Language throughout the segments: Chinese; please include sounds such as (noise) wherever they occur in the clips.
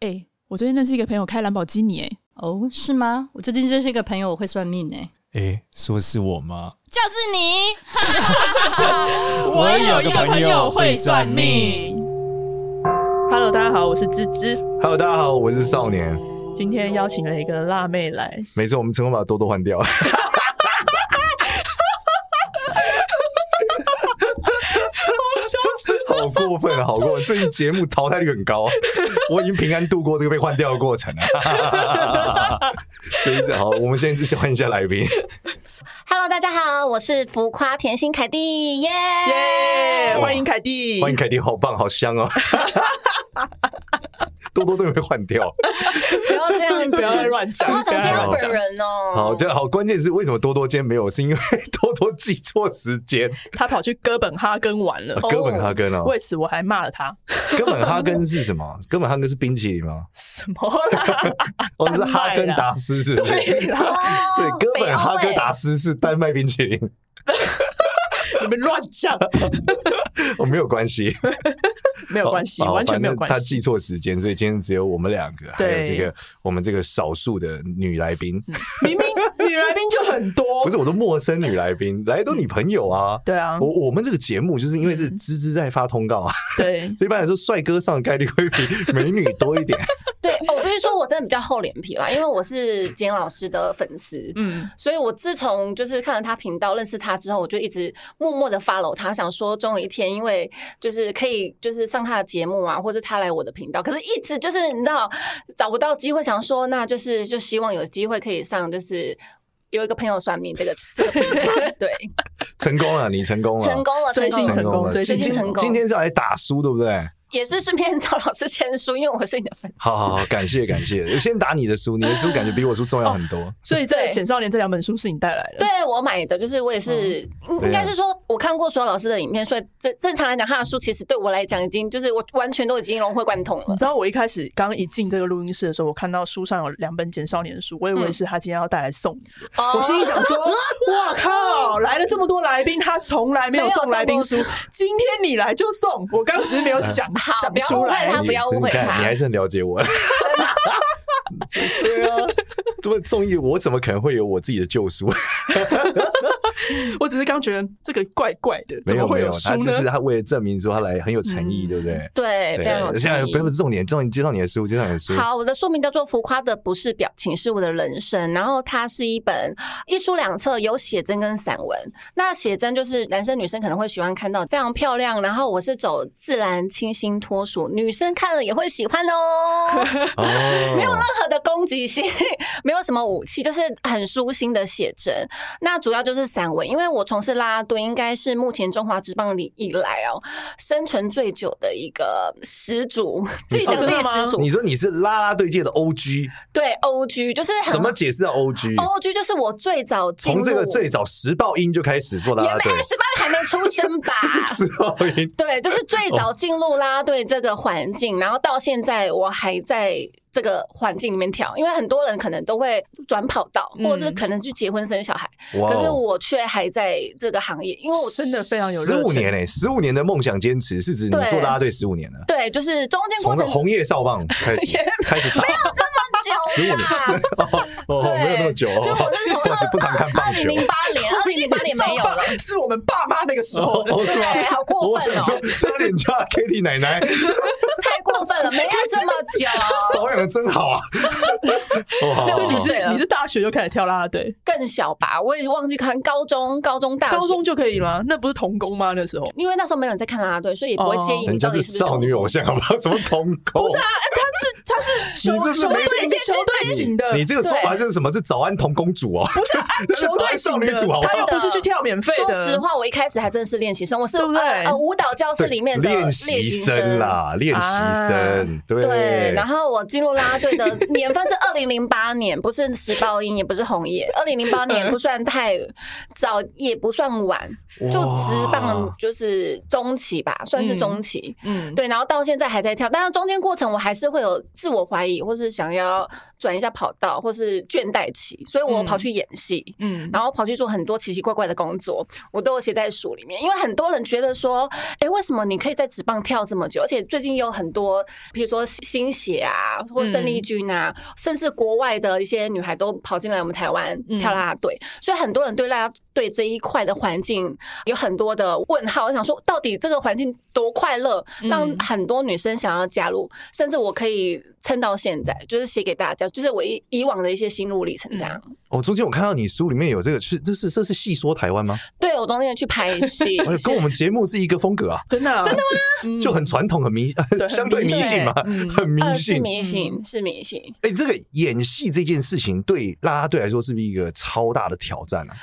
哎、欸，我最近认识一个朋友开兰博基尼，哎，哦，是吗？我最近认识一个朋友，我会算命，哎，哎，说是我吗？就是你。(laughs) 我有一个朋友会算命。Hello，大家好，我是芝芝。Hello，大家好，我是少年。今天邀请了一个辣妹来，没错，我们成功把多多换掉。好过分啊！好过分！最近节目淘汰率很高，我已经平安度过 (laughs) 这个被换掉的过程了。所以，好，我们现在先换一下来宾。Hello，大家好，我是浮夸甜心凯蒂，耶耶！欢迎凯蒂，欢迎凯蒂，好棒，好香哦。(laughs) 多多都会换掉，不要这样，不要再乱讲。好想见到本人哦。好，这好，关键是为什么多多今天没有？是因为多多记错时间，他跑去哥本哈根玩了。哥本哈根哦，为此我还骂了他。哥本哈根是什么？哥本哈根是冰淇淋吗？什么？(laughs) 哦，是哈根达斯是不是？所以哥本哈根达斯是丹麦冰淇淋。(laughs) 你们乱讲，我 (laughs) 没有关系。(laughs) 没有关系，完全没有关系。他记错时间，所以今天只有我们两个，还有这个我们这个少数的女来宾。明明 (laughs) 女来宾就很多，不是我说陌生女来宾来都你朋友啊。对啊，我我们这个节目就是因为是芝芝在发通告啊，对，所以一般来说帅哥上的概率会比美女多一点。说我真的比较厚脸皮啦，因为我是简老师的粉丝，(laughs) 嗯，所以我自从就是看了他频道认识他之后，我就一直默默的 follow 他，想说终有一天，因为就是可以就是上他的节目啊，或者他来我的频道，可是一直就是你知道找不到机会，想说那就是就希望有机会可以上，就是有一个朋友算命这个这个频道，(laughs) 对，成功了，你成功了，成功了，最近成功了，最近成功，今天是来打书，对不对？也是顺便 (laughs) 找老师签书，因为我是你的粉丝。好好好，感谢感谢。(laughs) 先打你的书，你的书感觉比我书重要很多。哦、所以这《简少年》这两本书是你带来的？对，我买的，就是我也是，嗯、应该是说我看过所有老师的影片，所以正正常来讲，他的书其实对我来讲已经就是我完全都已经融会贯通了。你知道我一开始刚一进这个录音室的时候，我看到书上有两本《简少年》的书，我以为是他今天要带来送你的。嗯、我心里想说：哇靠，来了这么多来宾，他从来没有送来宾书，今天你来就送。我刚只是没有讲讲出来。他不要误会他，你还是很了解我。(laughs) 对啊，(laughs) 这么综艺，我怎么可能会有我自己的救赎？(laughs) (laughs) 我只是刚觉得这个怪怪的，怎么会有书呢？没有没有，他就是他为了证明说他来很有诚意，对不对？对，非常有诚意。现在不是重点，重点介绍你的书，介绍你的书。好，我的书名叫做《浮夸的不是表情，是我的人生》。然后它是一本一书两册，有写真跟散文。那写真就是男生女生可能会喜欢看到非常漂亮，然后我是走自然、清新、脱俗，女生看了也会喜欢哦。(laughs) 没有任何的攻击性，(laughs) 没有什么武器，就是很舒心的写真。那主要就是散文。因为我从事啦啦队，应该是目前中华职棒里以来哦，生存最久的一个始祖。自己讲自己始祖，你说你是啦啦队界的 OG？对，OG 就是怎么解释啊？OG，OG 就是我最早从这个最早时报音就开始做啦啦队，时报音还没出生吧？(laughs) 时报音对，就是最早进入啦啦队这个环境，然后到现在我还在。这个环境里面跳，因为很多人可能都会转跑道，或者是可能去结婚生小孩，嗯、可是我却还在这个行业，因为我真的非常有十五年嘞，十五年的梦想坚持是指你做啦啦队十五年了，对，就是中间过程从红叶少棒 (laughs) 开始开始打，没有这么久，十五年。(laughs) 哦，没有那么久，就我是从不常看棒球，二零零八年，二零零八年没有了，是我们爸妈那个时候，是吗？好过分哦，差点叫 Kitty 奶奶。(laughs) 太过分了，(laughs) 没看这么久，保养的真好啊！(laughs) 所以你是你是大学就开始跳啦啦队？更小吧，我也忘记看高中、高中、大，高中就可以了。那不是童工吗？那时候，因为那时候没有人在看啦啦队，所以也不会介意你到底是不是少女偶像，好不好？什么童工？不是啊，他是他是球球队球队型的。你这个说法就是什么？是早安童公主哦？不是 (laughs) 球队少女组啊，他又不是去跳免费的。说实话，我一开始还真的是练习生，我是呃舞蹈教室里面的练习生啦，练习。医生 (laughs) 对，对，然后我进入啦啦队的 (laughs) 年份是二零零八年，不是时报音，也不是红叶。二零零八年不算太早，也不算晚。就职棒就是中期吧，算是中期。嗯，对，然后到现在还在跳，但是中间过程我还是会有自我怀疑，或是想要转一下跑道，或是倦怠期，所以我跑去演戏，嗯，然后跑去做很多奇奇怪怪的工作，我都有写在书里面。因为很多人觉得说，哎，为什么你可以在职棒跳这么久？而且最近有很多，比如说新血啊，或胜利军啊，甚至国外的一些女孩都跑进来我们台湾跳啦啦队，所以很多人对啦啦队这一块的环境。有很多的问号，我想说，到底这个环境多快乐，让很多女生想要加入，甚至我可以撑到现在，就是写给大家，就是我以以往的一些心路历程这样。哦，中间我看到你书里面有这个，是这是这是戏说台湾吗？(laughs) 对，我昨天去拍戏，(laughs) 跟我们节目是一个风格啊，真的真的吗？就很传统，很迷，(laughs) 相对迷信嘛，很迷信，是迷信，是迷信。哎，这个演戏这件事情对啦啦队来说是不是一个超大的挑战啊？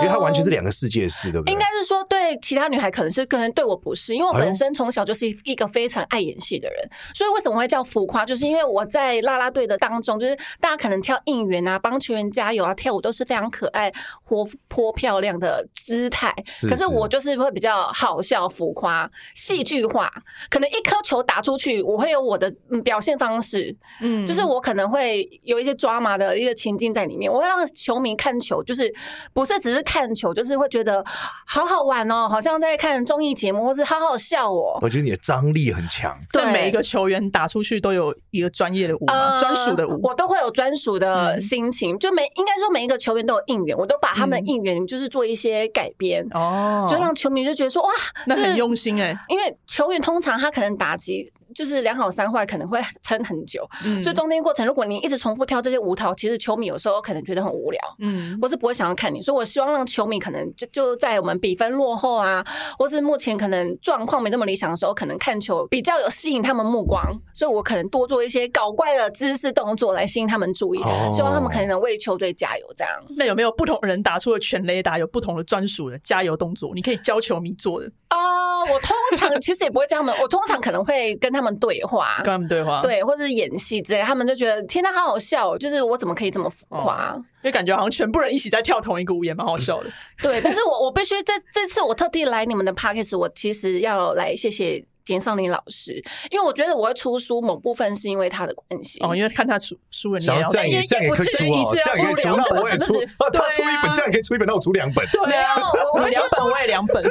因为它完全是两个世界的事，对不对？应该是说，对其他女孩可能是，可能对我不是，因为我本身从小就是一个非常爱演戏的人，所以为什么会叫浮夸？就是因为我在啦啦队的当中，就是大家可能跳应援啊，帮球员加油啊，跳舞都是非常可爱、活泼、漂亮的姿态。可是我就是会比较好笑、浮夸、戏剧化。可能一颗球打出去，我会有我的表现方式，嗯，就是我可能会有一些抓马的一个情境在里面，我会让球迷看球，就是不是。只是看球，就是会觉得好好玩哦，好像在看综艺节目，或是好好笑哦。我觉得你的张力很强，(laughs) 对每一个球员打出去都有一个专业的舞，专属的舞，我都会有专属的心情。就每应该说每一个球员都有应援，我都把他们的应援就是做一些改编哦，就让球迷就觉得说哇，那很用心哎，因为球员通常他可能打击。就是两好三坏，可能会 (laughs) 撑很久，嗯，所以中间过程，如果你一直重复跳这些舞蹈，其实球迷有时候可能觉得很无聊，嗯，或是不会想要看你。所以我希望让球迷可能就就在我们比分落后啊，或是目前可能状况没这么理想的时候，可能看球比较有吸引他们目光。所以我可能多做一些搞怪的姿势动作来吸引他们注意，哦、希望他们可能能为球队加油。这样，那有没有不同人打出的全雷达有不同的专属的加油动作？你可以教球迷做的哦。我通常 (laughs) 其实也不会教他们，我通常可能会跟他们对话。跟他们对话，对，或者是演戏之类，他们就觉得天哪，好好笑，就是我怎么可以这么浮夸？因为感觉好像全部人一起在跳同一个舞，也蛮好笑的。对，但是我我必须这这次我特地来你们的 parkes，我其实要来谢谢。简少林老师，因为我觉得我会出书，某部分是因为他的关系。哦，因为看他出书了，你要这样也这样也可以出啊，这样也可以出，那我也出。他出一本，这样可以出一本，那我出两本。对啊，我两本，我也两本。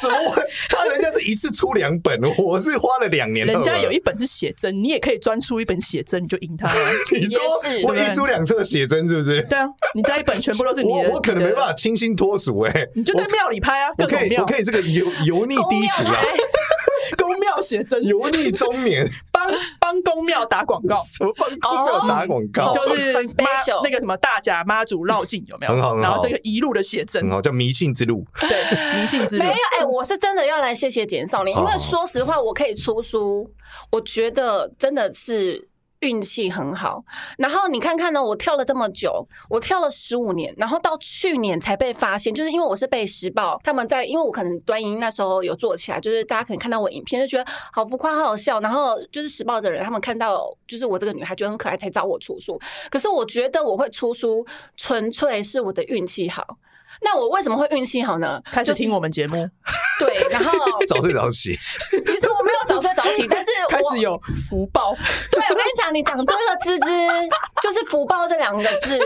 什么？他人家是一次出两本，我是花了两年。人家有一本是写真，你也可以专出一本写真，你就赢他。(laughs) 你说我一书两册写真是不是？对啊，你这一本全部都是你的。我可能没办法清新脱俗哎，你就在庙里拍啊，我可以，我可以这个油油腻低俗啊。写真，油腻中年，(laughs) 帮帮公庙打广告，什 (laughs) 么帮公庙打广告？就是妈那个什么大甲妈祖绕境有没有？很好，然后这个一路的写真，哦，叫迷信之路，对，迷信之路。没有，哎，我是真的要来谢谢简少年，因为说实话，我可以出书，我觉得真的是。运气很好，然后你看看呢，我跳了这么久，我跳了十五年，然后到去年才被发现，就是因为我是被时报他们在，因为我可能端音那时候有做起来，就是大家可能看到我影片就觉得好浮夸，好好笑，然后就是时报的人他们看到就是我这个女孩觉得很可爱，才找我出书。可是我觉得我会出书，纯粹是我的运气好。那我为什么会运气好呢？开始听我们节目，(laughs) 对，然后 (laughs) 早睡早起。(laughs) 其实我没有早睡早起，但是我开始有福报。对，我跟你讲，你讲多了，芝芝就是福报这两个字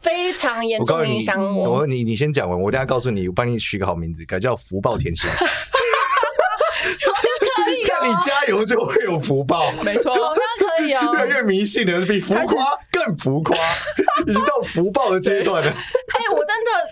非常严重影响我。我你你先讲完，我等下告诉你，我帮你取个好名字，改叫福报甜心。你加油就会有福报，没错，好像可以哦。越来越迷信了，比浮夸更浮夸，已经到福报的阶段了。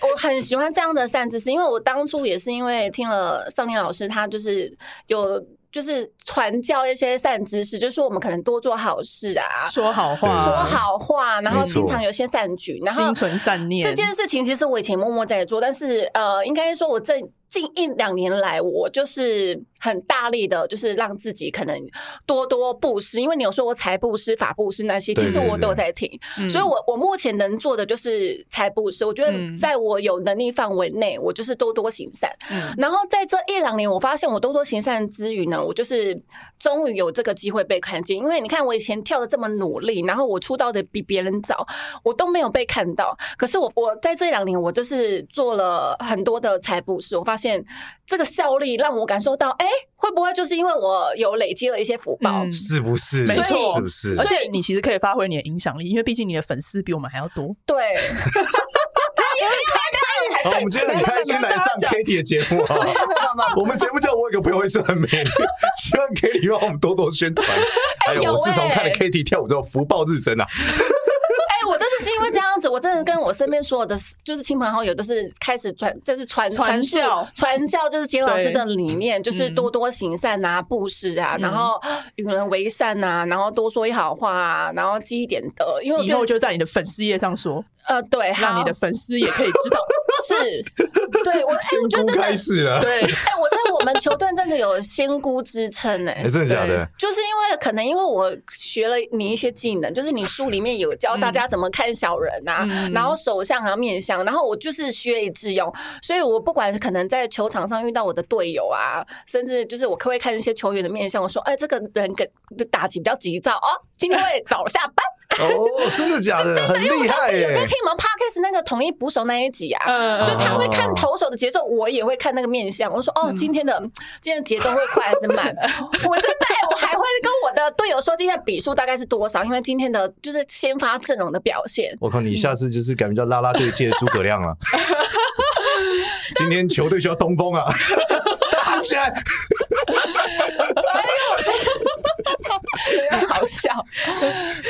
哎，我很喜欢这样的善知识，因为我当初也是因为听了少年老师，他就是有就是传教一些善知识，就是说我们可能多做好事啊，说好话，说好话，然后经常有些善举，然后心存善念。这件事情其实我以前默默在做，但是呃，应该说我这。近一两年来，我就是很大力的，就是让自己可能多多布施，因为你有说我财布施、法布施那些，其实我都有在听，所以我我目前能做的就是财布施。我觉得在我有能力范围内，我就是多多行善。然后在这一两年，我发现我多多行善之余呢，我就是终于有这个机会被看见。因为你看，我以前跳的这么努力，然后我出道的比别人早，我都没有被看到。可是我我在这两年，我就是做了很多的财布施，我发现这个效力让我感受到，哎，会不会就是因为我有累积了一些福报？是不是？没错，是不是？而且你其实可以发挥你的影响力，因为毕竟你的粉丝比我们还要多。对。(laughs) 好，我们今天很开心来上 Kitty 的节目啊！我们节目叫我有个朋友会算命，希望 Kitty 帮我们多多宣传。哎呦，我自从看了 Kitty 跳舞之后，福报日增啊！是因为这样子，我真的跟我身边所有的就是亲朋好友都是开始传，就是传传教。传教，就是简老师的理念，就是多多行善啊，布施啊，然后与人为善啊，然后多说一好话啊，然后积一点德，因为以后就在你的粉丝页上说，呃，对，让你的粉丝也可以知道，是，(laughs) 对我，哎，我觉得真的开始了，对，(laughs) 哎，我在我们球队真的有仙姑之称，哎，真的假的？就是因为可能因为我学了你一些技能，就是你书里面有教大家怎么看小人呐、啊，嗯、然后手相啊、面相，然后我就是学以致用，所以我不管可能在球场上遇到我的队友啊，甚至就是我可不可以看一些球员的面相，我说，哎，这个人跟打击比较急躁哦，今天会早下班。哦，真的假的？真的，很厉害，因为我上次有在听你们 Podcast 那个统一捕手那一集啊，嗯、所以他会看投手的节奏，我也会看那个面相。我说，哦，今天的今天的节奏会快还是慢？(laughs) 我真的，我还会跟我的队友说今天的比数大概是多少，因为今天的就是先发阵容的表现。我靠，你下次就是改名叫拉拉队界的诸葛亮了。(laughs) 今天球队需要东风啊，打起来！好笑，(laughs)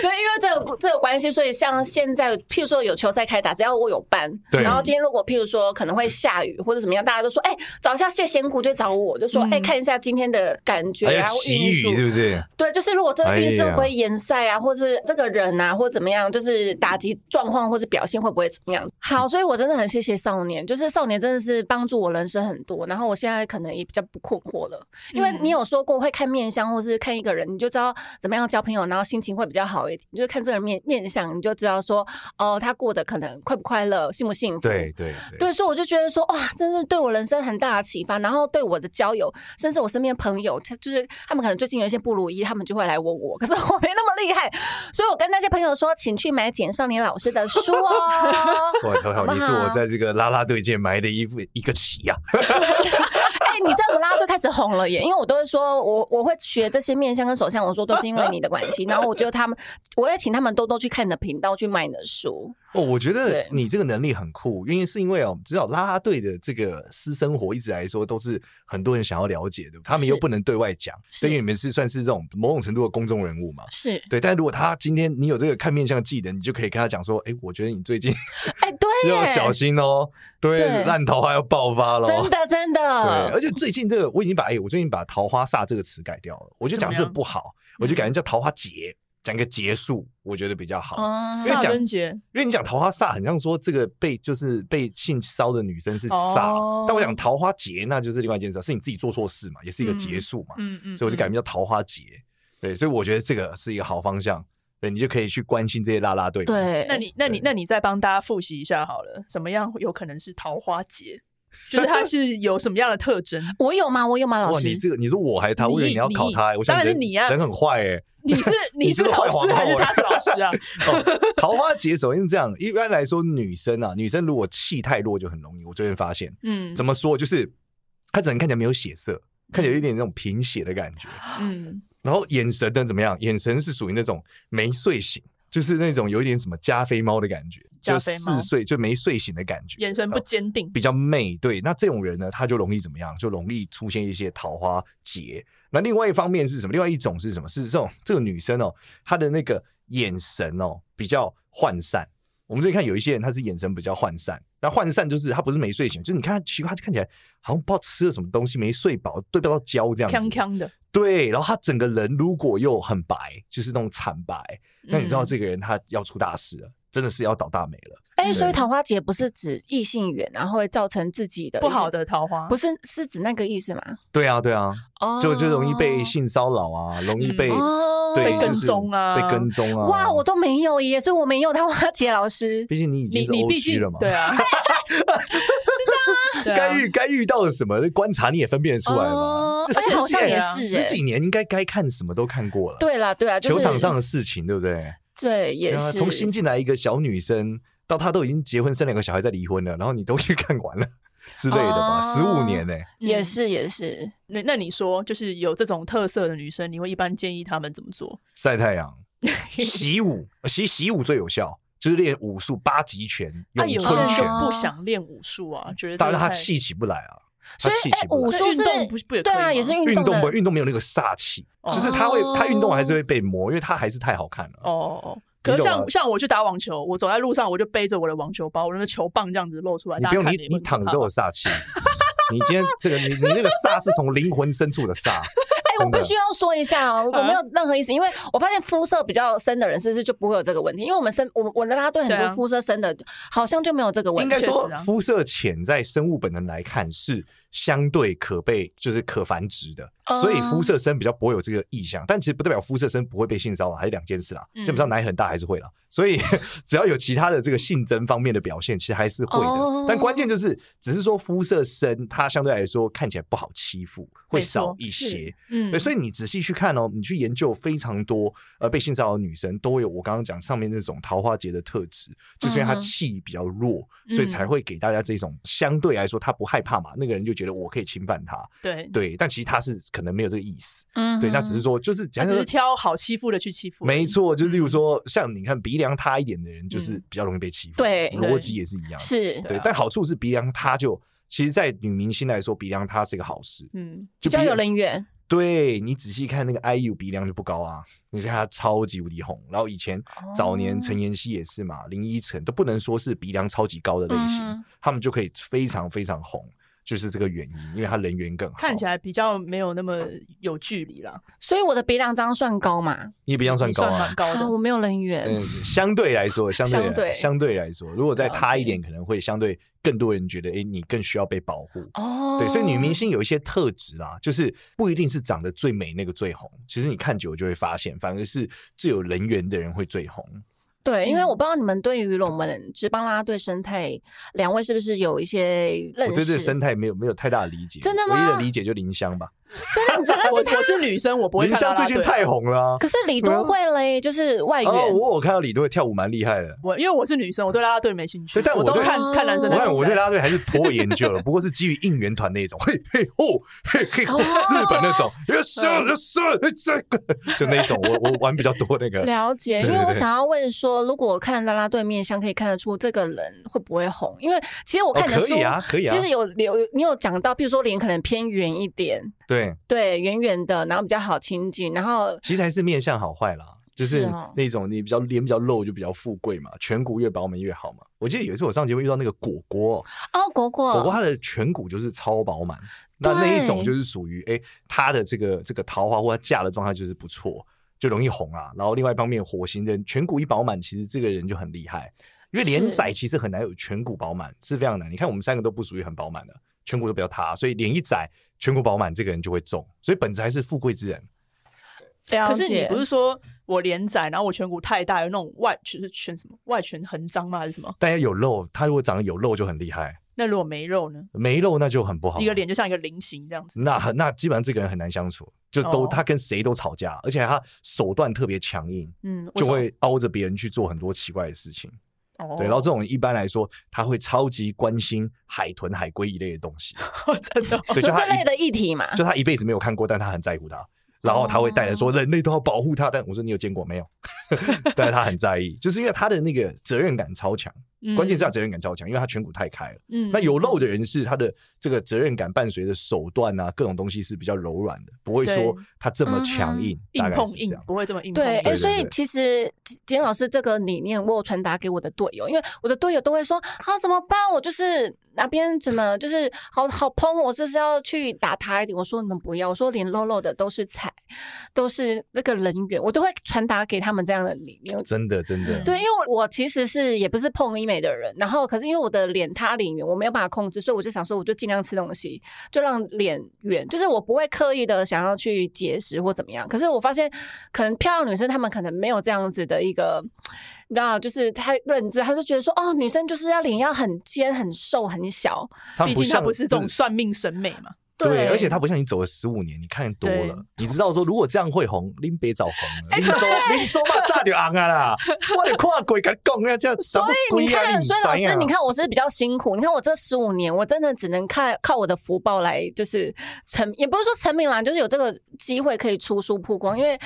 所以因为这个这个关系，所以像现在，譬如说有球赛开打，只要我有班，对然后今天如果譬如说可能会下雨或者怎么样，大家都说，哎、欸，找一下谢仙姑就找我，就说，哎、看一下今天的感觉啊，奇雨是不是？对，就是如果这个运势会不会延赛啊，或是这个人啊，或怎么样，就是打击状况或是表现会不会怎么样？好，所以我真的很谢谢少年，就是少年真的是帮助我人生很多，然后我现在可能也比较不困惑了，因为你有说过会看面相或是看一个人，你就知道。怎么样交朋友，然后心情会比较好一点？就是看这个人面面相，你就知道说，哦，他过得可能快不快乐，幸不幸福？对对对，对，所以我就觉得说，哇，真是对我人生很大的启发。然后对我的交友，甚至我身边朋友，他就是他们可能最近有一些不如意，他们就会来问我。可是我没那么厉害，所以我跟那些朋友说，请去买简少年老师的书哦。我瞧瞧，你是我在这个拉拉队界埋的一副一个棋呀。(laughs) 你在我拉就开始红了耶，因为我都会说，我我会学这些面相跟手相，我说都是因为你的关系。然后我觉得他们，我也请他们多多去看你的频道，去买你的书。哦，我觉得你这个能力很酷，因为是因为哦，知道啦啦队的这个私生活一直来说都是很多人想要了解的，他们又不能对外讲，所以你们是算是这种某种程度的公众人物嘛？是对。但如果他今天你有这个看面相技能，你就可以跟他讲说，哎，我觉得你最近哎，对，(laughs) 要小心哦，对，烂桃花要爆发了，真的真的。对，而且最近这个我已经把哎，我最近把桃花煞这个词改掉了，我就讲这个不好，我就改成叫桃花劫。讲一个结束，我觉得比较好。煞跟劫，因为你讲桃花煞，很像说这个被就是被性骚的女生是煞，但我讲桃花劫，那就是另外一件事，是你自己做错事嘛，也是一个结束嘛。嗯嗯，所以我就改名叫桃花劫。对，所以我觉得这个是一个好方向。对，你就可以去关心这些啦啦队。对，那你那你那你再帮大家复习一下好了，什么样有可能是桃花劫？就是他是有什么样的特征？(laughs) 我有吗？我有吗？老师，你这个你说我还是他？我以为你要考他，我想当然是你啊，人很坏哎。你是 (laughs) 你是老师还是他是老师啊？(laughs) 桃花劫首先是这样，一般来说女生啊，女生如果气太弱就很容易。我最近发现，嗯，怎么说？就是她整个人看起来没有血色，看起来有一点那种贫血的感觉，嗯。然后眼神呢怎么样？眼神是属于那种没睡醒。就是那种有一点什么加菲猫的感觉，就四岁就没睡醒的感觉，眼神不坚定，比较媚。对，那这种人呢，他就容易怎么样？就容易出现一些桃花劫。那另外一方面是什么？另外一种是什么？是这种这个女生哦，她的那个眼神哦比较涣散。我们最近看有一些人，他是眼神比较涣散。那涣散就是他不是没睡醒，就是你看他奇怪，他就看起来好像不知道吃了什么东西，没睡饱，对不到焦这样子。锵锵的。对，然后他整个人如果又很白，就是那种惨白，那你知道这个人他要出大事了。真的是要倒大霉了。哎，所以桃花劫不是指异性缘，然后会造成自己的不好的桃花，不是是指那个意思吗？对啊，对啊，哦就就容易被性骚扰啊，容易被被跟踪啊，被跟踪啊。哇，我都没有耶，所以我没有桃花劫老师。毕竟你已经是 OG 了嘛，(laughs) 对啊，该遇该遇到了什么观察你也分辨得出来嘛。而且好像也是十几年，应该该看什么都看过了。对啦，对啦，球场上的事情，对不对？对，也是。从新进来一个小女生。到他都已经结婚生两个小孩再离婚了，然后你都去看完了 (laughs) 之类的吧？十五年呢，也是也是。那那你说，就是有这种特色的女生，你会一般建议他们怎么做？晒太阳、(laughs) 习武，其实习武最有效，就是练武术八极拳、咏春拳。不想练武术啊，觉得但是他气起不来啊。所以武术运动不不对啊，也是运动运动运动没有那个煞气，就是他会他运动还是会被磨，因为他还是太好看了。哦哦。可是像像我去打网球，我走在路上我就背着我的网球包，我那个球棒这样子露出来。你不用你你躺着都有煞气，你今天这个你你那个煞是从灵魂深处的煞。哎，我必须要说一下哦，我没有任何意思，因为我发现肤色比较深的人是不是就不会有这个问题？因为我们深我我的啦啦队很多肤色深的，好像就没有这个问题。应该说肤色浅，在生物本能来看是相对可被就是可繁殖的。所以肤色深比较不会有这个意向，但其实不代表肤色深不会被性骚扰，还是两件事啦。基本上奶很大还是会啦，所以 (laughs) 只要有其他的这个性征方面的表现，其实还是会的。但关键就是，只是说肤色深，它相对来说看起来不好欺负，会少一些。嗯，所以你仔细去看哦，你去研究非常多呃被性骚扰的女生都有我刚刚讲上面那种桃花劫的特质，就是因为她气比较弱，所以才会给大家这种相对来说她不害怕嘛，那个人就觉得我可以侵犯他。对。对，但其实他是。可能没有这个意思，嗯，对，那只是说，就是只是挑好欺负的去欺负，没错，就例如说，像你看鼻梁塌一点的人，就是比较容易被欺负，对，逻辑也是一样，是。对，但好处是鼻梁塌就，其实，在女明星来说，鼻梁塌是一个好事，嗯，比较有人缘，对，你仔细看那个 IU 鼻梁就不高啊，你看他超级无敌红，然后以前早年陈妍希也是嘛，林依晨都不能说是鼻梁超级高的类型，他们就可以非常非常红。就是这个原因，因为他人缘更好，看起来比较没有那么有距离了。所以我的鼻梁张算高嘛？你鼻梁算高啊，算蛮高的。我没有人缘。嗯，相对来说，相对相对相对来说，如果再塌一点，可能会相对更多人觉得，哎，你更需要被保护。哦，对，所以女明星有一些特质啊，就是不一定是长得最美那个最红，其实你看久了就会发现，反而是最有人缘的人会最红。对，因为我不知道你们对于我们职棒啦啦队生态两位是不是有一些认识？我对这个生态没有没有太大的理解，真的吗？唯一的理解就林香吧。真的，真的是我是女生，我不会看啦啦队。林香最近太红了，可是李多慧嘞，就是外援。我我看到李多慧跳舞蛮厉害的。我因为我是女生，我对啦啦队没兴趣。但我都看看男生的。我对啦啦队还是颇研究了，不过是基于应援团那种，嘿嘿吼，嘿嘿吼，日本那种，(laughs) 就那种，我我玩比较多那个。了解，因为我想要问说，如果看啦啦队面相，可以看得出这个人会不会红？因为其实我看的书，可以啊，可以啊。其实有有你有讲到，比如说脸可能偏圆一点。对对对，圆圆的，然后比较好亲近，然后其实还是面相好坏啦，就是那种你比较脸比较露就比较富贵嘛，颧骨越饱满越好嘛。我记得有一次我上节目遇到那个果果哦，果果果果她的颧骨就是超饱满，那那一种就是属于哎她的这个这个桃花或者嫁的状态就是不错，就容易红啊。然后另外一方面火星人颧骨一饱满，其实这个人就很厉害，因为脸窄其实很难有颧骨饱满，是非常难。你看我们三个都不属于很饱满的。颧骨都比较塌，所以脸一窄，颧骨饱满，这个人就会中。所以本质还是富贵之人。可是你不是说我脸窄，然后我颧骨太大，有那种外就是颧什么外颧横张吗？还是什么？但要有肉，他如果长得有肉就很厉害。那如果没肉呢？没肉那就很不好。一个脸就像一个菱形这样子。那很那基本上这个人很难相处，就都、哦、他跟谁都吵架，而且他手段特别强硬，嗯，就会凹着别人去做很多奇怪的事情。对，然后这种一般来说，他会超级关心海豚、海龟一类的东西，(laughs) 真的，对，就这类的议题嘛，就他一辈子没有看过，但他很在乎他，然后他会带着说人类都要保护他，但我说你有见过没有？(laughs) 但是他很在意，就是因为他的那个责任感超强。关键是他责任感超强，因为他颧骨太开了。嗯，那有漏的人是他的这个责任感伴随的手段啊，各种东西是比较柔软的，不会说他这么强硬，硬碰硬，不会这么硬。对，哎，所以其实简老师这个理念，我有传达给我的队友，因为我的队友都会说啊，怎么办？我就是哪边怎么就是好好蓬，我这是要去打他一点。我说你们不要，我说脸露露的都是彩，都是那个人缘，我都会传达给他们这样的理念。真的真的，对，因为我其实是也不是碰医美的人，然后可是因为我的脸塌脸圆，我没有办法控制，所以我就想说，我就尽量吃东西，就让脸圆，就是我不会刻意的想要去节食或怎么样。可是我发现，可能漂亮女生她们可能没有这样子的一个。你知道，就是他认知，他就觉得说，哦，女生就是要脸要很尖、很瘦、很小。毕竟他不是这种算命审美嘛。对，对，而且他不像你走了十五年，你看多了，你知道说，如果这样会红，林别找红了，林州林州嘛炸就红啊啦！我得看鬼敢讲，那这样。所以你看，所以老师，你看我是比较辛苦。你看我这十五年，我真的只能看靠我的福报来，就是成，也不是说成名啦，就是有这个机会可以出书曝光。因为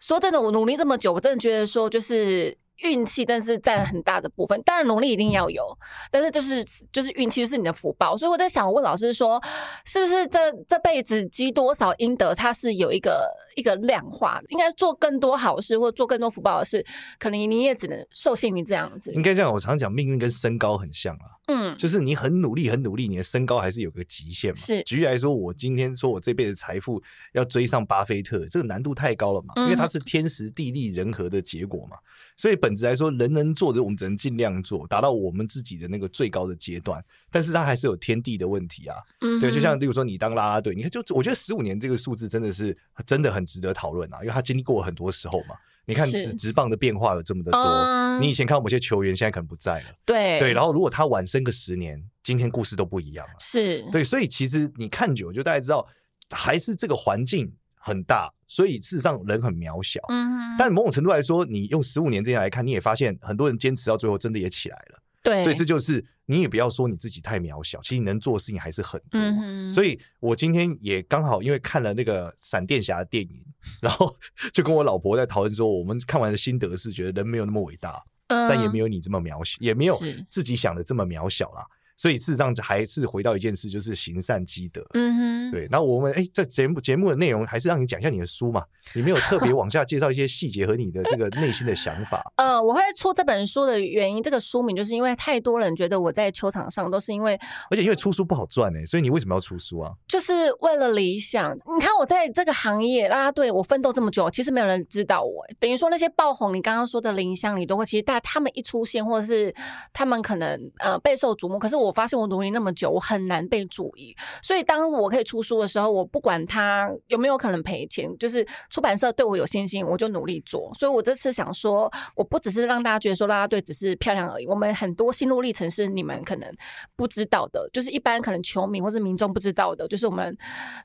说真的，我努力这么久，我真的觉得说就是。运气，但是占很大的部分。当然努力一定要有，但是就是就是运气就是你的福报。所以我在想，我问老师说，是不是这这辈子积多少阴德，它是有一个一个量化的？应该做更多好事，或做更多福报的事，可能你也只能受限于这样子。应该这样，我常讲命运跟身高很像啊。嗯，就是你很努力，很努力，你的身高还是有个极限嘛。是，举例来说，我今天说我这辈子财富要追上巴菲特，这个难度太高了嘛，因为它是天时地利人和的结果嘛。所以本质来说，人能做的，我们只能尽量做，达到我们自己的那个最高的阶段。但是它还是有天地的问题啊。嗯，对，就像例如说你当啦啦队，你看，就我觉得十五年这个数字真的是真的很值得讨论啊，因为他经历过很多时候嘛。你看职职棒的变化有这么的多，嗯、你以前看某些球员，现在可能不在了。对对，然后如果他晚生个十年，今天故事都不一样了。是对，所以其实你看久，就大家知道，还是这个环境很大，所以事实上人很渺小。嗯，但某种程度来说，你用十五年这样来看，你也发现很多人坚持到最后，真的也起来了。对，所以这就是你也不要说你自己太渺小，其实你能做的事情还是很多。嗯、所以我今天也刚好因为看了那个闪电侠的电影，然后就跟我老婆在讨论说，我们看完的心得是觉得人没有那么伟大，嗯、但也没有你这么渺小，也没有自己想的这么渺小啦。所以事实上还是回到一件事，就是行善积德。嗯哼，对。那我们哎，这节目节目的内容，还是让你讲一下你的书嘛？你没有特别往下介绍一些细节和你的这个内心的想法。(laughs) 呃，我会出这本书的原因，这个书名就是因为太多人觉得我在球场上都是因为，而且因为出书不好赚哎，所以你为什么要出书啊？就是为了理想。你看我在这个行业啦啦队，我奋斗这么久，其实没有人知道我。等于说那些爆红，你刚刚说的林香你都会，其实大他们一出现，或者是他们可能呃备受瞩目，可是我。我发现我努力那么久，我很难被注意。所以当我可以出书的时候，我不管他有没有可能赔钱，就是出版社对我有信心，我就努力做。所以我这次想说，我不只是让大家觉得说啦啦队只是漂亮而已，我们很多心路历程是你们可能不知道的，就是一般可能球迷或是民众不知道的，就是我们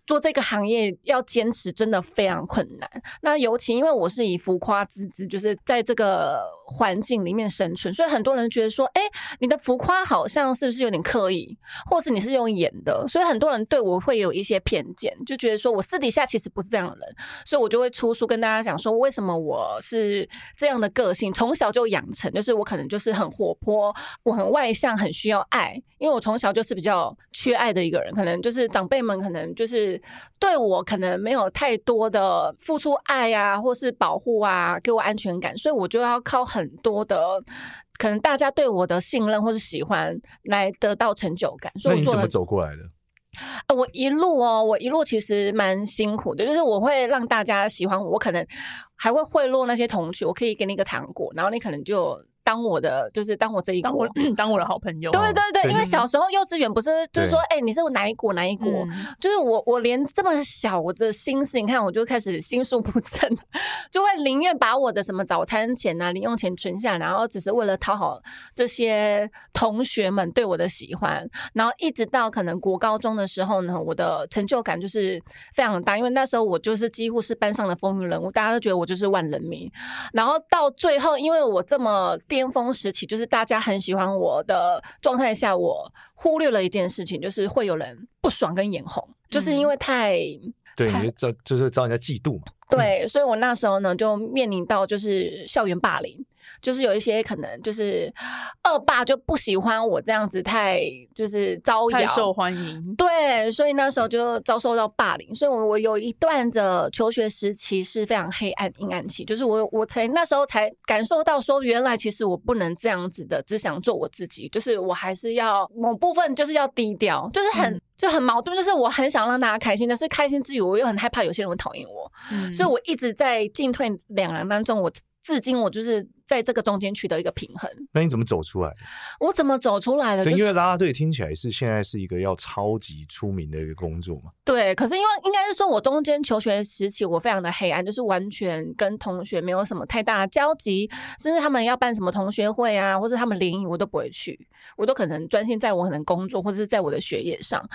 做这个行业要坚持真的非常困难。那尤其因为我是以浮夸之姿，就是在这个环境里面生存，所以很多人觉得说，哎，你的浮夸好像是不是有？有点刻意，或是你是用演的，所以很多人对我会有一些偏见，就觉得说我私底下其实不是这样的人，所以我就会出书跟大家讲说，为什么我是这样的个性，从小就养成，就是我可能就是很活泼，我很外向，很需要爱，因为我从小就是比较缺爱的一个人，可能就是长辈们可能就是对我可能没有太多的付出爱啊，或是保护啊，给我安全感，所以我就要靠很多的。可能大家对我的信任或是喜欢来得到成就感，所以我你怎么走过来的？呃，我一路哦，我一路其实蛮辛苦的，就是我会让大家喜欢我，我可能还会贿赂那些同学，我可以给你一个糖果，然后你可能就。当我的就是当我这一当我，(clears throat) 当我的好朋友。对对对，因为小时候幼稚园不是就是说，哎，你是哪一国哪一国？就是我我连这么小我的心思，你看我就开始心术不正，(laughs) 就会宁愿把我的什么早餐钱啊、零用钱存下，然后只是为了讨好这些同学们对我的喜欢。然后一直到可能国高中的时候呢，我的成就感就是非常大，因为那时候我就是几乎是班上的风云人物，大家都觉得我就是万人迷。然后到最后，因为我这么巅峰时期，就是大家很喜欢我的状态下，我忽略了一件事情，就是会有人不爽跟眼红，就是因为太、嗯、对，你就招就是招人家嫉妒嘛。对，所以我那时候呢就面临到就是校园霸凌，就是有一些可能就是恶霸就不喜欢我这样子太就是招摇、太受欢迎。对，所以那时候就遭受到霸凌。所以我我有一段的求学时期是非常黑暗阴暗期，就是我我才那时候才感受到说，原来其实我不能这样子的，只想做我自己，就是我还是要某部分就是要低调，就是很。嗯就很矛盾，就是我很想让大家开心，但是开心之余，我又很害怕有些人会讨厌我，嗯，所以我一直在进退两难当中，我至今我就是。在这个中间取得一个平衡，那你怎么走出来？我怎么走出来的？对，因为啦啦队听起来是现在是一个要超级出名的一个工作嘛。对，可是因为应该是说我中间求学时期我非常的黑暗，就是完全跟同学没有什么太大的交集，甚至他们要办什么同学会啊，或者他们联谊我都不会去，我都可能专心在我可能工作或者是在我的学业上，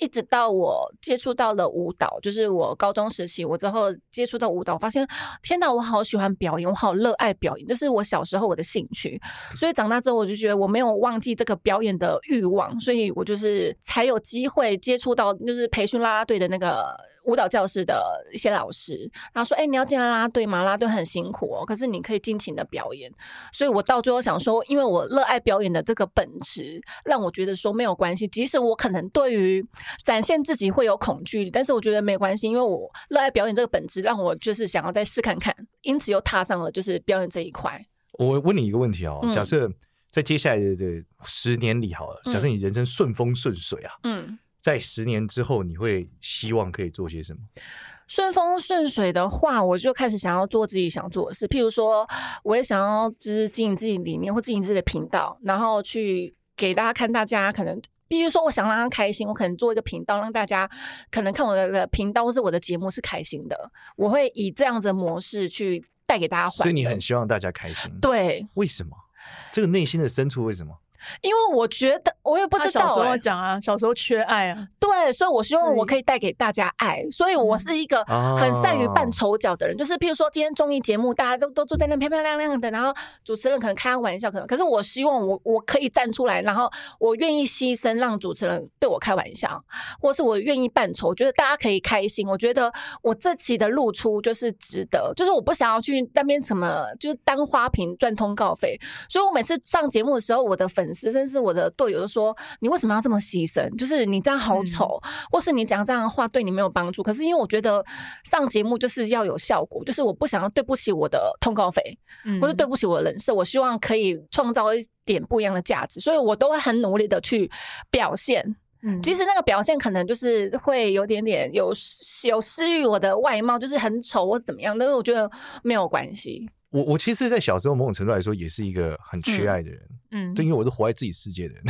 一直到我接触到了舞蹈，就是我高中时期，我之后接触到舞蹈，发现天哪，我好喜欢表演，我好热爱表演，就是我。我小时候我的兴趣，所以长大之后我就觉得我没有忘记这个表演的欲望，所以我就是才有机会接触到就是培训啦啦队的那个舞蹈教室的一些老师，然后说：“哎、你要进啦啦队吗？啦啦队很辛苦哦，可是你可以尽情的表演。”所以，我到最后想说，因为我热爱表演的这个本质，让我觉得说没有关系，即使我可能对于展现自己会有恐惧，但是我觉得没关系，因为我热爱表演这个本质，让我就是想要再试看看，因此又踏上了就是表演这一块。我问你一个问题哦，假设在接下来的这十年里，好了，假设你人生顺风顺水啊，嗯，在十年之后，你会希望可以做些什么？顺风顺水的话，我就开始想要做自己想做的事，譬如说，我也想要就是经营自己理念或经营自己的频道，然后去给大家看，大家可能，比如说，我想让他开心，我可能做一个频道，让大家可能看我的频道或是我的节目是开心的，我会以这样子的模式去。带给大家，所以你很希望大家开心。对，为什么？这个内心的深处为什么？因为我觉得，我也不知道、欸。小时候讲啊，小时候缺爱啊。对，所以我希望我可以带给大家爱。所以我是一个很善于扮丑角的人，嗯、就是譬如说今天综艺节目，大家都都坐在那漂漂亮亮的，然后主持人可能开玩笑，可能，可是我希望我我可以站出来，然后我愿意牺牲，让主持人对我开玩笑，或是我愿意扮丑，我觉得大家可以开心。我觉得我这期的露出就是值得，就是我不想要去那边什么，就是当花瓶赚通告费。所以我每次上节目的时候，我的粉丝甚至我的队友都说：“你为什么要这么牺牲？就是你这样好丑。嗯”或是你讲这样的话对你没有帮助，可是因为我觉得上节目就是要有效果，就是我不想要对不起我的通告费，嗯、或是对不起我的人设，我希望可以创造一点不一样的价值，所以我都会很努力的去表现，嗯，其实那个表现可能就是会有点点有有失于我的外貌，就是很丑或怎么样，但是我觉得没有关系。我我其实，在小时候某种程度来说，也是一个很缺爱的人。嗯，对，因为我是活在自己世界的人。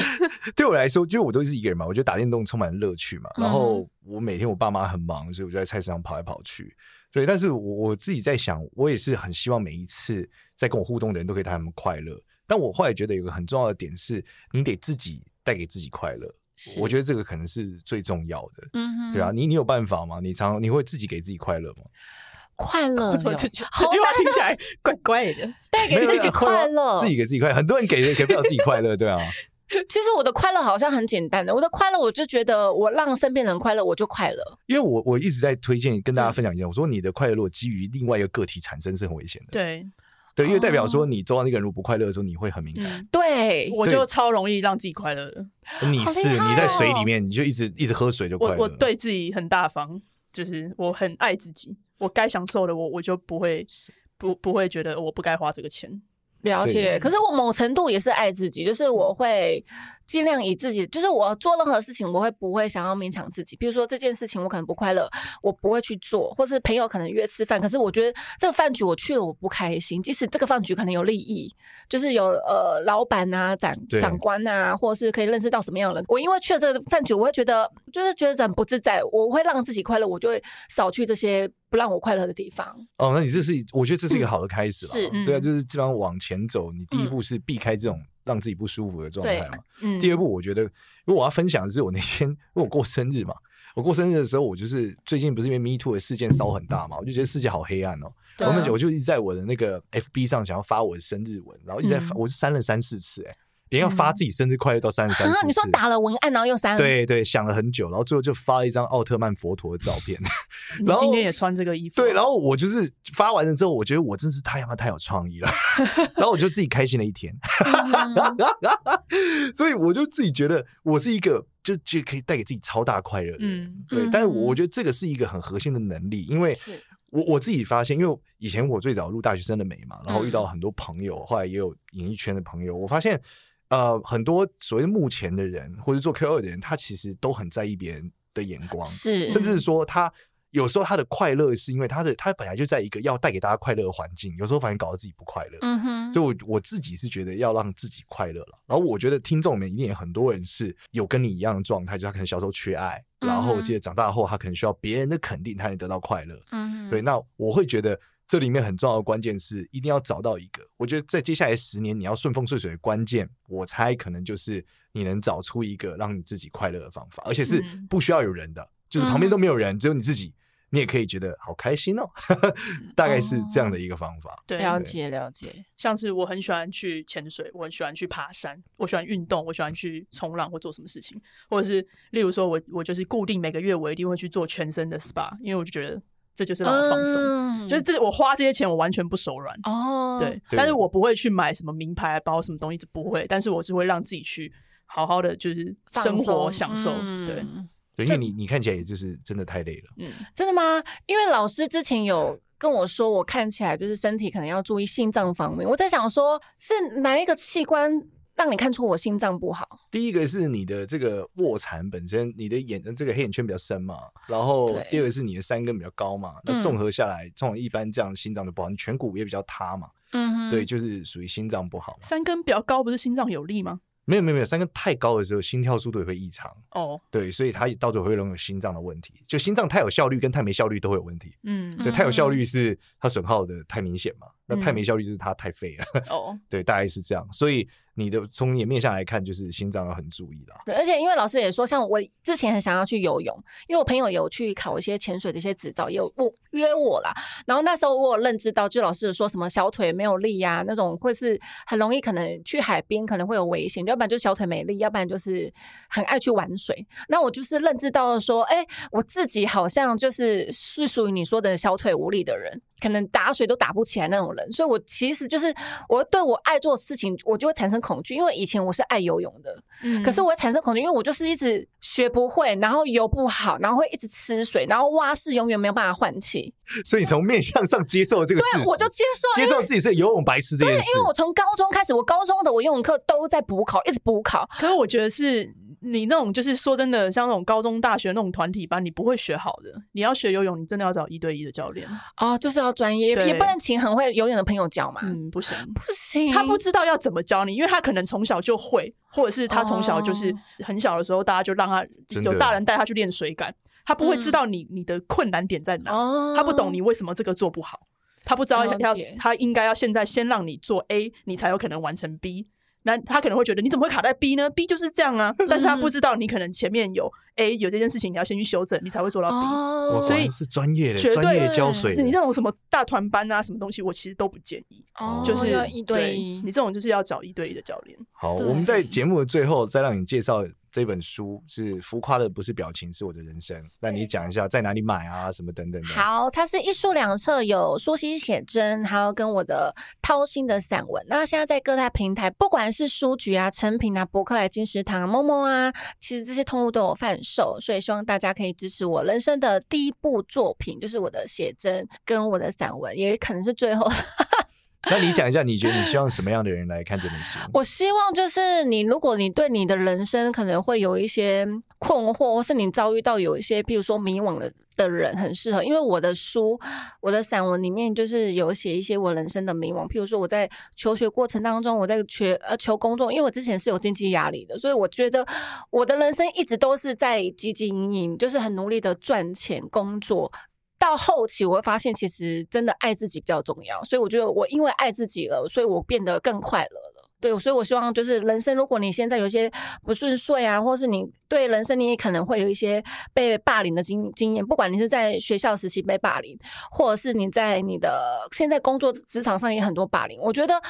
(laughs) 对我来说，就我都是一个人嘛，我觉得打电动充满乐趣嘛。然后我每天我爸妈很忙，所以我就在菜市场跑来跑去。对，但是我我自己在想，我也是很希望每一次在跟我互动的人都可以带他们快乐。但我后来觉得有个很重要的点是，你得自己带给自己快乐。我觉得这个可能是最重要的。嗯，对啊，你你有办法吗？你常你会自己给自己快乐吗？快乐，(laughs) 这句这句话听起来怪怪的。(laughs) 带给自己快乐，自己给自己快乐。很多人给给不了自己快乐，对啊。(laughs) 其实我的快乐好像很简单的，我的快乐我就觉得我让身边人快乐，我就快乐。因为我我一直在推荐跟大家分享一下，我说你的快乐如果基于另外一个个体产生是很危险的。对对，因为代表说你周遭那个人如果不快乐的时候，你会很敏感。对，我就超容易让自己快乐的。你是你在水里面，你就一直一直喝水就快乐。我我对自己很大方，就是我很爱自己。我该享受的我，我我就不会不不会觉得我不该花这个钱。了解，可是我某程度也是爱自己，就是我会。尽量以自己，就是我做任何事情，我会不会想要勉强自己？比如说这件事情我可能不快乐，我不会去做，或是朋友可能约吃饭，可是我觉得这个饭局我去了我不开心，即使这个饭局可能有利益，就是有呃老板啊、长长官啊，或者是可以认识到什么样的人，我因为去了这个饭局，我会觉得就是觉得很不自在，我会让自己快乐，我就会少去这些不让我快乐的地方。哦，那你这是我觉得这是一个好的开始了，是，对啊，就是基本上往前走，你第一步是避开这种。让自己不舒服的状态嘛。嗯、第二步，我觉得，因为我要分享的是我那天，因为我过生日嘛。我过生日的时候，我就是最近不是因为 Me Too 的事件烧很大嘛，我就觉得世界好黑暗哦。我们、啊我就一直在我的那个 FB 上想要发我的生日文，然后一直在发，嗯、我是删了三四次哎、欸。连要发自己生日快乐到三十三次。你说打了文案，然后又删？对对，想了很久，然后最后就发了一张奥特曼佛陀的照片。(laughs) 然后今天也穿这个衣服。对，然后我就是发完了之后，我觉得我真是太他妈太有创意了，(laughs) 然后我就自己开心了一天。(laughs) 所以我就自己觉得我是一个。就就可以带给自己超大快乐的，嗯，对。但是我觉得这个是一个很核心的能力，因为我我自己发现，因为以前我最早录大学生的美嘛，然后遇到很多朋友，后来也有演艺圈的朋友，我发现，呃，很多所谓目前的人或者做 KOL 的人，他其实都很在意别人的眼光，是，甚至说他。有时候他的快乐是因为他的他本来就在一个要带给大家快乐的环境，有时候反而搞得自己不快乐。嗯哼，所以我我自己是觉得要让自己快乐了。然后我觉得听众里面一定有很多人是有跟你一样的状态，就他可能小时候缺爱，然后我记得长大后他可能需要别人的肯定，才能得到快乐。嗯哼，对。那我会觉得这里面很重要的关键是一定要找到一个，我觉得在接下来十年你要顺风顺水的关键，我猜可能就是你能找出一个让你自己快乐的方法，而且是不需要有人的，就是旁边都没有人，只有你自己。你也可以觉得好开心哦，(laughs) 大概是这样的一个方法。哦、对，了解了解。像是我很喜欢去潜水，我很喜欢去爬山，我喜欢运动，我喜欢去冲浪或做什么事情，或者是例如说我我就是固定每个月我一定会去做全身的 SPA，因为我就觉得这就是让我放松，嗯、就是这我花这些钱我完全不手软哦。对，对但是我不会去买什么名牌包什么东西，不会，但是我是会让自己去好好的就是生活享受，嗯、对。因为你你看起来也就是真的太累了，嗯，真的吗？因为老师之前有跟我说，我看起来就是身体可能要注意心脏方面。我在想说，是哪一个器官让你看出我心脏不好？第一个是你的这个卧蚕本身，你的眼这个黑眼圈比较深嘛，然后第二个是你的山根比较高嘛，那综合下来，这种一般这样心脏就不好，你颧骨也比较塌嘛，嗯哼，对，就是属于心脏不好。山根比较高，不是心脏有力吗？没有没有没有，三根太高的时候，心跳速度也会异常。哦，oh. 对，所以它到最后会容易有心脏的问题。就心脏太有效率跟太没效率都会有问题。嗯，对，太有效率是它损耗的太明显嘛，那太没效率就是它太废了。(laughs) 哦，oh. 对，大概是这样。所以。你的从颜面上来看，就是心脏要很注意啦。对，而且因为老师也说，像我之前很想要去游泳，因为我朋友有去考一些潜水的一些执照，也有我约我啦。然后那时候我有认知到，就老师说什么小腿没有力呀、啊，那种会是很容易可能去海边可能会有危险，要不然就是小腿没力，要不然就是很爱去玩水。那我就是认知到了说，哎、欸，我自己好像就是是属于你说的小腿无力的人，可能打水都打不起来那种人。所以我其实就是我对我爱做的事情，我就会产生。恐惧，因为以前我是爱游泳的，嗯、可是我会产生恐惧，因为我就是一直学不会，然后游不好，然后会一直吃水，然后蛙式永远没有办法换气。所以你从面向上接受这个事实，我就接受接受自己是游泳白痴这件事。对，因为我从高中开始，我高中的我游泳课都在补考，一直补考。可是我觉得是。你那种就是说真的，像那种高中、大学那种团体班，你不会学好的。你要学游泳，你真的要找一对一的教练哦，就是要专业，对也不能请很会游泳的朋友教嘛。嗯，不行，不行，他不知道要怎么教你，因为他可能从小就会，或者是他从小就是很小的时候，大家就让他有大人带他去练水感，他不会知道你你的困难点在哪，他不懂你为什么这个做不好，他不知道要他应该要现在先让你做 A，你才有可能完成 B。那他可能会觉得你怎么会卡在 B 呢？B 就是这样啊，(laughs) 但是他不知道你可能前面有 A 有这件事情，你要先去修正，你才会做到 B。哦、所以是专业的，绝对专业胶水。你那种什么大团班啊，什么东西，我其实都不建议。哦，就是一对一，你这种就是要找一对一的教练。好，我们在节目的最后再让你介绍。这本书是浮夸的，不是表情，是我的人生。那你讲一下在哪里买啊？什么等等的。好，它是一书两册，有舒心写真，还有跟我的掏心的散文。那现在在各大平台，不管是书局啊、成品啊、博客来、金石堂、啊某某啊，其实这些通路都有贩售。所以希望大家可以支持我人生的第一部作品，就是我的写真跟我的散文，也可能是最后。那你讲一下，你觉得你希望什么样的人来看这本书？我希望就是你，如果你对你的人生可能会有一些困惑，或是你遭遇到有一些，比如说迷惘的的人，很适合。因为我的书，我的散文里面就是有写一些我人生的迷惘，譬如说我在求学过程当中，我在求呃求工作，因为我之前是有经济压力的，所以我觉得我的人生一直都是在汲汲营营，就是很努力的赚钱工作。到后期，我会发现其实真的爱自己比较重要，所以我觉得我因为爱自己了，所以我变得更快乐了。对，所以我希望就是人生，如果你现在有些不顺遂啊，或是你对人生你也可能会有一些被霸凌的经经验，不管你是在学校时期被霸凌，或者是你在你的现在工作职场上也很多霸凌，我觉得。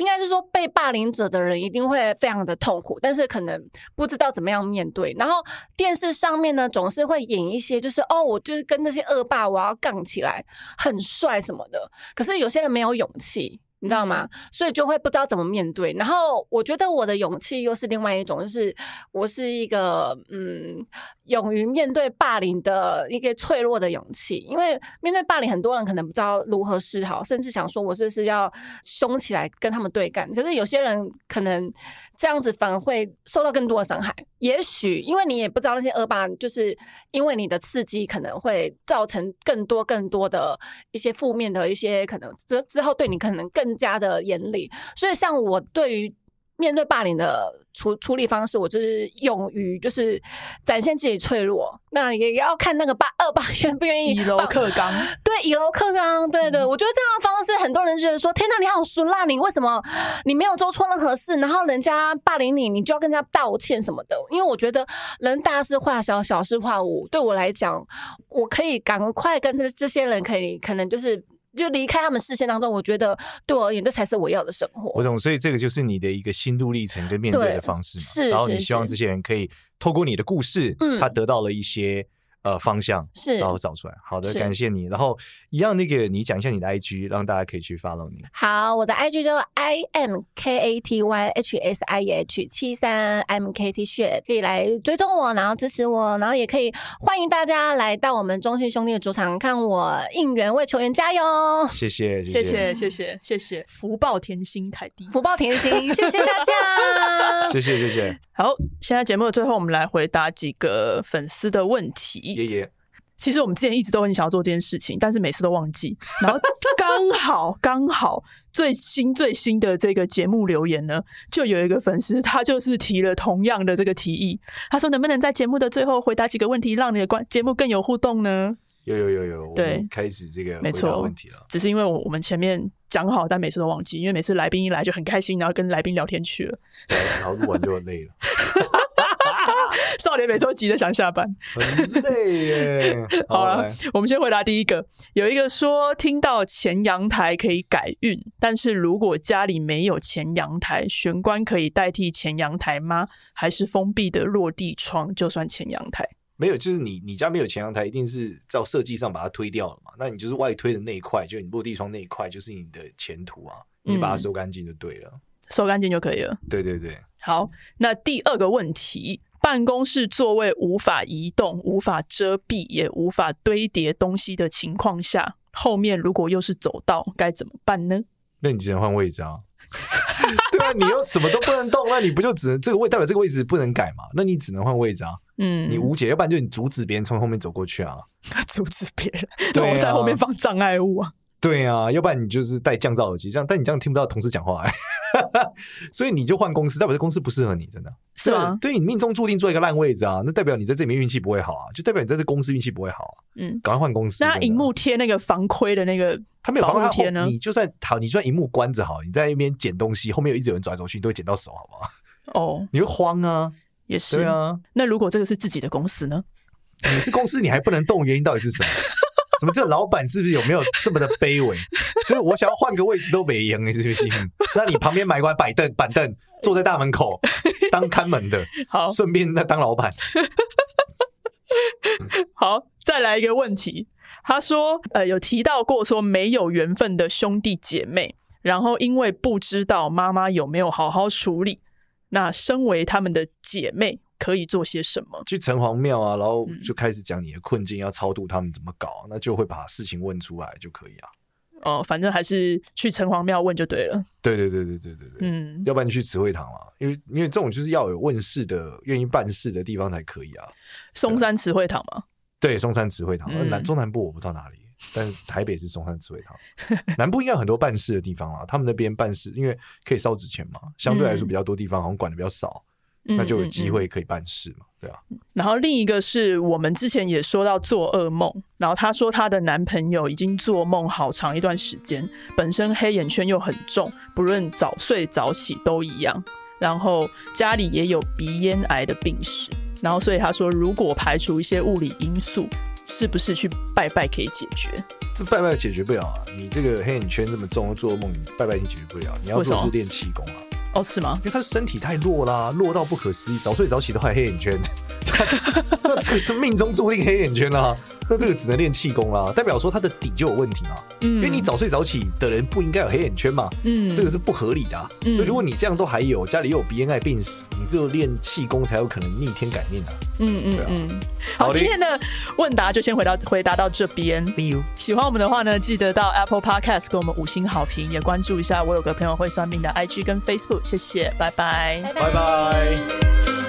应该是说被霸凌者的人一定会非常的痛苦，但是可能不知道怎么样面对。然后电视上面呢，总是会演一些，就是哦，我就是跟那些恶霸，我要杠起来，很帅什么的。可是有些人没有勇气。你知道吗？所以就会不知道怎么面对。然后我觉得我的勇气又是另外一种，就是我是一个嗯，勇于面对霸凌的一个脆弱的勇气。因为面对霸凌，很多人可能不知道如何是好，甚至想说我是是要凶起来跟他们对干。可是有些人可能这样子反而会受到更多的伤害。也许因为你也不知道那些恶霸，就是因为你的刺激，可能会造成更多更多的一些负面的一些可能之之后对你可能。更加的严厉，所以像我对于面对霸凌的处处理方式，我就是勇于就是展现自己脆弱。那也要看那个霸恶霸愿不愿意以柔克刚。对，以柔克刚。对对，我觉得这样的方式，很多人觉得说：“天哪，你好酸辣！你为什么你没有做错任何事，然后人家霸凌你，你就要跟人家道歉什么的？”因为我觉得人大事化小，小事化无。对我来讲，我可以赶快跟这这些人可以可能就是。就离开他们视线当中，我觉得对我而言，这才是我要的生活。我懂，所以这个就是你的一个心路历程跟面对的方式嘛。是，然后你希望这些人可以透过你的故事，嗯，他得到了一些。呃，方向是，然后找出来。好的，感谢你。然后一样，那个你讲一下你的 IG，让大家可以去 follow 你。好，我的 IG 叫 I M K A T Y H S I H 七三 M K T 血，可以来追踪我，然后支持我，然后也可以欢迎大家来到我们中信兄弟的主场看我应援，为球员加油。谢谢，谢谢，谢谢，谢谢。福报甜心凯蒂，福报甜心，谢谢大家。谢谢，谢谢。好，现在节目的最后，我们来回答几个粉丝的问题。爷爷，其实我们之前一直都很想要做这件事情，但是每次都忘记。然后刚好 (laughs) 刚好最新最新的这个节目留言呢，就有一个粉丝，他就是提了同样的这个提议。他说：“能不能在节目的最后回答几个问题，让你的关节目更有互动呢？”有有有有，对，开始这个没错问题了。只是因为我我们前面讲好，但每次都忘记，因为每次来宾一来就很开心，然后跟来宾聊天去了，对，然后录完就累了。(laughs) (laughs) 少年每周急着想下班，很累耶。好了，我们先回答第一个。有一个说听到前阳台可以改运，但是如果家里没有前阳台，玄关可以代替前阳台吗？还是封闭的落地窗就算前阳台？没有，就是你你家没有前阳台，一定是照设计上把它推掉了嘛？那你就是外推的那一块，就是你落地窗那一块，就是你的前途啊，你把它收干净就对了，嗯、收干净就可以了。对对对，好，那第二个问题。办公室座位无法移动、无法遮蔽、也无法堆叠东西的情况下，后面如果又是走道，该怎么办呢？那你只能换位置啊！(laughs) 对啊，你又什么都不能动，那你不就只能这个位代表这个位置不能改嘛？那你只能换位置啊！嗯，你无解，要不然就你阻止别人从后面走过去啊！(laughs) 阻止别人，对，我在后面放障碍物啊！对啊，要不然你就是戴降噪耳机，这样，但你这样听不到同事讲话哎。(laughs) 所以你就换公司，代表这公司不适合你，真的是吗？对，你命中注定做一个烂位置啊，那代表你在这里面运气不会好啊，就代表你在这公司运气不会好啊。嗯，赶快换公司。那荧幕贴那个防窥的那个，他没有防窥贴呢？你就算好，你就算荧幕关着好，你在那边捡东西，后面有一直有人走来走去，你都会捡到手，好不好？哦，你会慌啊，也是对啊。那如果这个是自己的公司呢？你是公司，你还不能动，原因到底是什么？什么？这老板是不是有没有这么的卑微？就是我想要换个位置都没赢，你是不是？(laughs) 那你旁边买一块板凳，板凳坐在大门口 (laughs) 当看门的，好，顺便那当老板。(laughs) 好，再来一个问题。他说，呃，有提到过说没有缘分的兄弟姐妹，然后因为不知道妈妈有没有好好处理，那身为他们的姐妹。可以做些什么？去城隍庙啊，然后就开始讲你的困境，嗯、要超度他们怎么搞，那就会把事情问出来就可以啊。哦，反正还是去城隍庙问就对了。对对对对对对对，嗯，要不然你去慈惠堂嘛，因为因为这种就是要有问事的、愿意办事的地方才可以啊。松山慈惠堂吗？对，松山慈惠堂。嗯、南中南部我不知道哪里，但是台北是松山慈惠堂。(laughs) 南部应该有很多办事的地方啊，他们那边办事，因为可以烧纸钱嘛，相对来说比较多地方好像管的比较少。那就有机会可以办事嘛，对啊。然后另一个是我们之前也说到做噩梦，然后她说她的男朋友已经做梦好长一段时间，本身黑眼圈又很重，不论早睡早起都一样，然后家里也有鼻咽癌的病史，然后所以她说如果排除一些物理因素，是不是去拜拜可以解决？这拜拜解决不了啊！你这个黑眼圈这么重，做噩梦，你拜拜你解决不了。你要做的是练气功啊。哦，是吗？因为他身体太弱啦，弱到不可思议，早睡早起都还黑眼圈，(laughs) 那这个是命中注定黑眼圈啦。那这个只能练气功啦，代表说他的底就有问题嘛。嗯，因为你早睡早起的人不应该有黑眼圈嘛。嗯，这个是不合理的啊。嗯，所以如果你这样都还有，家里又有鼻咽癌病史，你只有练气功才有可能逆天改命啊。嗯嗯嗯。好，今天的问答就先回到回答到这边。See you。喜欢我们的话呢，记得到 Apple Podcast 给我们五星好评，也关注一下我有个朋友会算命的 IG 跟 Facebook。谢谢，拜拜，拜拜。